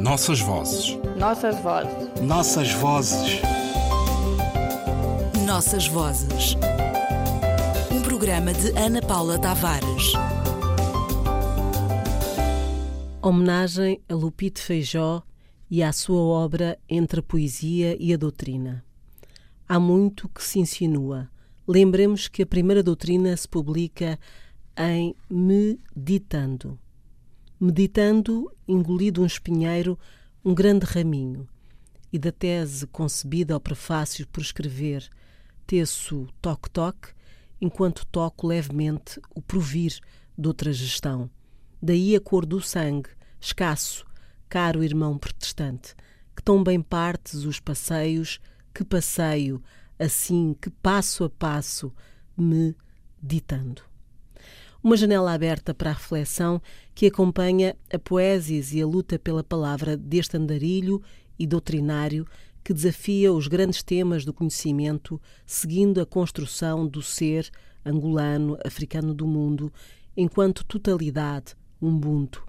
Nossas vozes. Nossas vozes. Nossas vozes. Nossas vozes. Um programa de Ana Paula Tavares. Homenagem a Lupito Feijó e à sua obra Entre a Poesia e a Doutrina. Há muito que se insinua. Lembremos que a primeira doutrina se publica em Meditando. Meditando, engolido um espinheiro, um grande raminho, e da tese concebida ao prefácio por escrever teço toque-toque, enquanto toco levemente o provir de outra gestão. Daí a cor do sangue, escasso, caro irmão protestante, que tão bem partes os passeios, que passeio, assim que passo a passo, me ditando. Uma janela aberta para a reflexão que acompanha a poesis e a luta pela palavra deste andarilho e doutrinário que desafia os grandes temas do conhecimento, seguindo a construção do ser angolano, africano do mundo, enquanto totalidade, ubuntu,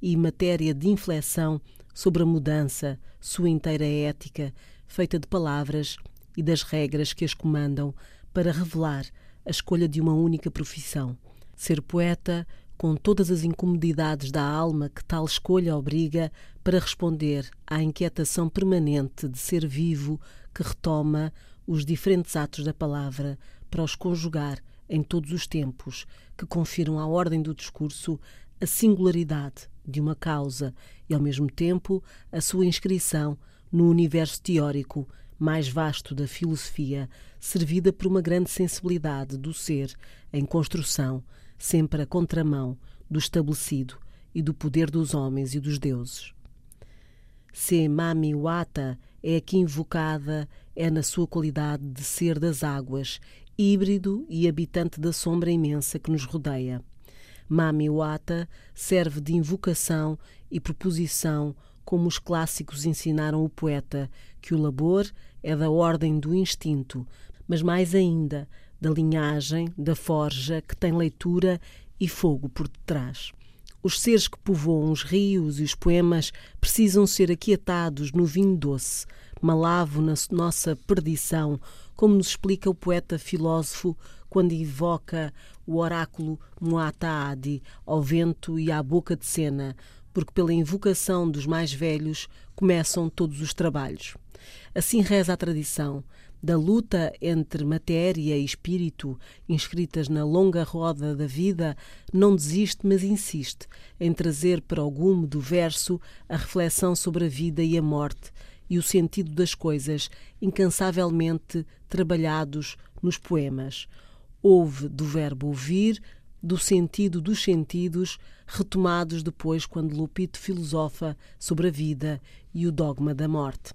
e matéria de inflexão sobre a mudança, sua inteira ética, feita de palavras e das regras que as comandam para revelar a escolha de uma única profissão. Ser poeta, com todas as incomodidades da alma que tal escolha obriga para responder à inquietação permanente de ser vivo que retoma os diferentes atos da palavra para os conjugar em todos os tempos, que confiram à ordem do discurso a singularidade de uma causa e, ao mesmo tempo, a sua inscrição no universo teórico mais vasto da filosofia, servida por uma grande sensibilidade do ser em construção, sempre a contramão do estabelecido e do poder dos homens e dos deuses. Se Mami Wata é aqui invocada, é na sua qualidade de ser das águas, híbrido e habitante da sombra imensa que nos rodeia. Mami Wata serve de invocação e proposição, como os clássicos ensinaram o poeta, que o labor é da ordem do instinto, mas mais ainda da linhagem, da forja, que tem leitura e fogo por detrás. Os seres que povoam os rios e os poemas precisam ser aquietados no vinho doce, malavo na nossa perdição, como nos explica o poeta filósofo quando invoca o oráculo Muataadi ao vento e à boca de cena, porque pela invocação dos mais velhos começam todos os trabalhos. Assim reza a tradição, da luta entre matéria e espírito, inscritas na longa roda da vida, não desiste, mas insiste em trazer para o gume do verso a reflexão sobre a vida e a morte e o sentido das coisas, incansavelmente trabalhados nos poemas. Houve do verbo ouvir, do sentido dos sentidos, retomados depois quando Lupito filosofa sobre a vida e o dogma da morte.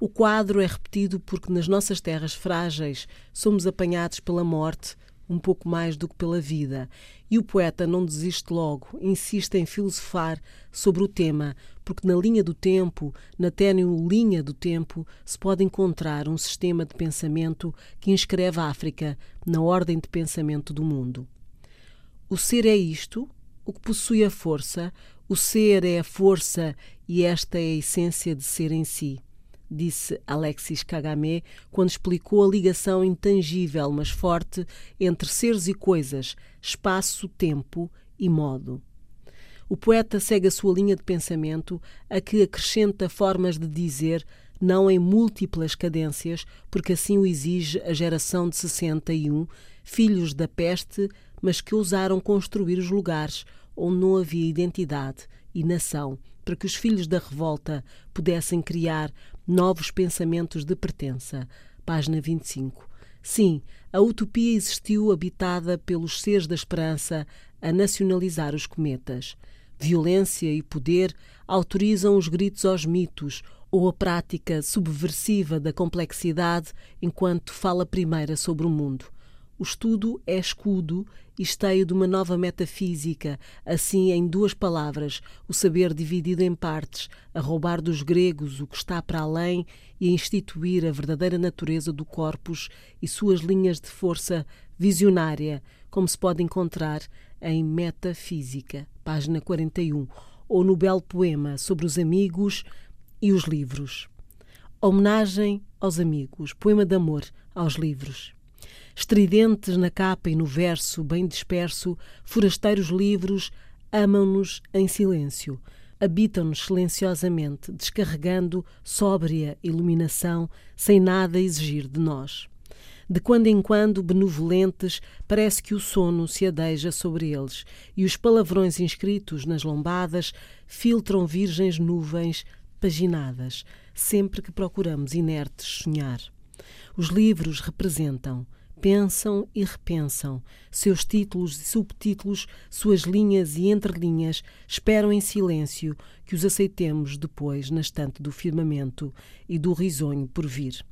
O quadro é repetido porque nas nossas terras frágeis somos apanhados pela morte um pouco mais do que pela vida. E o poeta não desiste logo, insiste em filosofar sobre o tema, porque na linha do tempo, na tênue linha do tempo, se pode encontrar um sistema de pensamento que inscreve a África na ordem de pensamento do mundo. O ser é isto, o que possui a força, o ser é a força e esta é a essência de ser em si disse Alexis Kagame quando explicou a ligação intangível, mas forte, entre seres e coisas, espaço, tempo e modo. O poeta segue a sua linha de pensamento, a que acrescenta formas de dizer, não em múltiplas cadências, porque assim o exige a geração de 61, filhos da peste, mas que ousaram construir os lugares onde não havia identidade e nação, para que os filhos da revolta pudessem criar novos pensamentos de pertença. Página 25. Sim, a utopia existiu habitada pelos seres da esperança a nacionalizar os cometas. Violência e poder autorizam os gritos aos mitos ou a prática subversiva da complexidade enquanto fala primeira sobre o mundo. O estudo é escudo e esteio de uma nova metafísica, assim em duas palavras, o saber dividido em partes, a roubar dos gregos o que está para além e a instituir a verdadeira natureza do corpus e suas linhas de força visionária, como se pode encontrar em Metafísica, página 41, ou no belo poema sobre os amigos e os livros. Homenagem aos amigos, poema de amor aos livros. Estridentes na capa e no verso, bem disperso, forasteiros livros amam-nos em silêncio, habitam-nos silenciosamente, descarregando sóbria iluminação, sem nada exigir de nós. De quando em quando, benevolentes, parece que o sono se adeja sobre eles e os palavrões inscritos nas lombadas filtram virgens nuvens paginadas, sempre que procuramos inertes sonhar. Os livros representam, pensam e repensam. Seus títulos e subtítulos, suas linhas e entrelinhas esperam em silêncio que os aceitemos depois na estante do firmamento e do risonho por vir.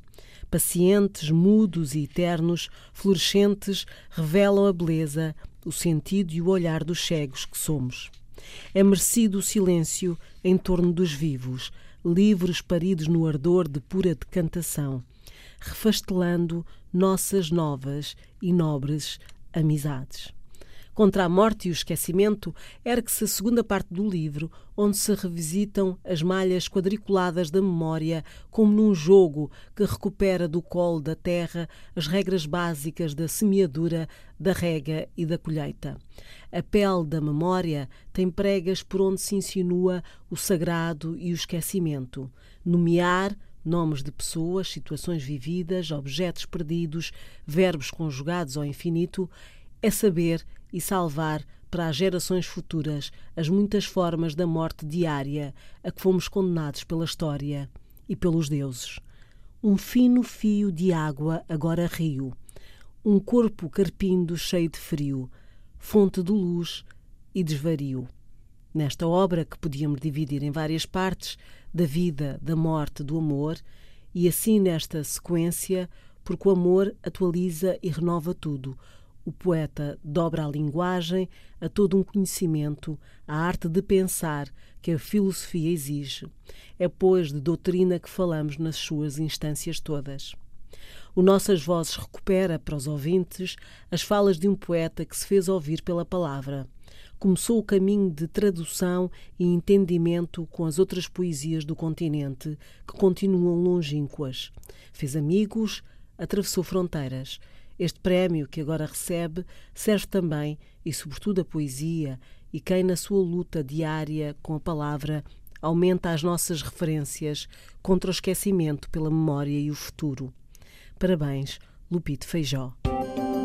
Pacientes, mudos e eternos, florescentes, revelam a beleza, o sentido e o olhar dos cegos que somos. É merecido o silêncio em torno dos vivos, livros paridos no ardor de pura decantação refastelando nossas novas e nobres amizades. Contra a morte e o esquecimento, ergue-se a segunda parte do livro, onde se revisitam as malhas quadriculadas da memória, como num jogo que recupera do colo da terra as regras básicas da semeadura, da rega e da colheita. A pele da memória tem pregas por onde se insinua o sagrado e o esquecimento. Nomear, nomes de pessoas, situações vividas, objetos perdidos, verbos conjugados ao infinito, é saber e salvar para as gerações futuras as muitas formas da morte diária a que fomos condenados pela história e pelos deuses. Um fino fio de água, agora rio, um corpo carpindo cheio de frio, fonte de luz e desvario. Nesta obra, que podíamos dividir em várias partes, da vida, da morte, do amor, e assim nesta sequência, porque o amor atualiza e renova tudo. O poeta dobra a linguagem a todo um conhecimento, a arte de pensar que a filosofia exige. É, pois, de doutrina que falamos nas suas instâncias todas. O Nossas Vozes recupera para os ouvintes as falas de um poeta que se fez ouvir pela palavra começou o caminho de tradução e entendimento com as outras poesias do continente, que continuam longínquas. Fez amigos, atravessou fronteiras. Este prémio que agora recebe serve também, e sobretudo a poesia, e quem na sua luta diária com a palavra aumenta as nossas referências contra o esquecimento pela memória e o futuro. Parabéns, Lupito Feijó.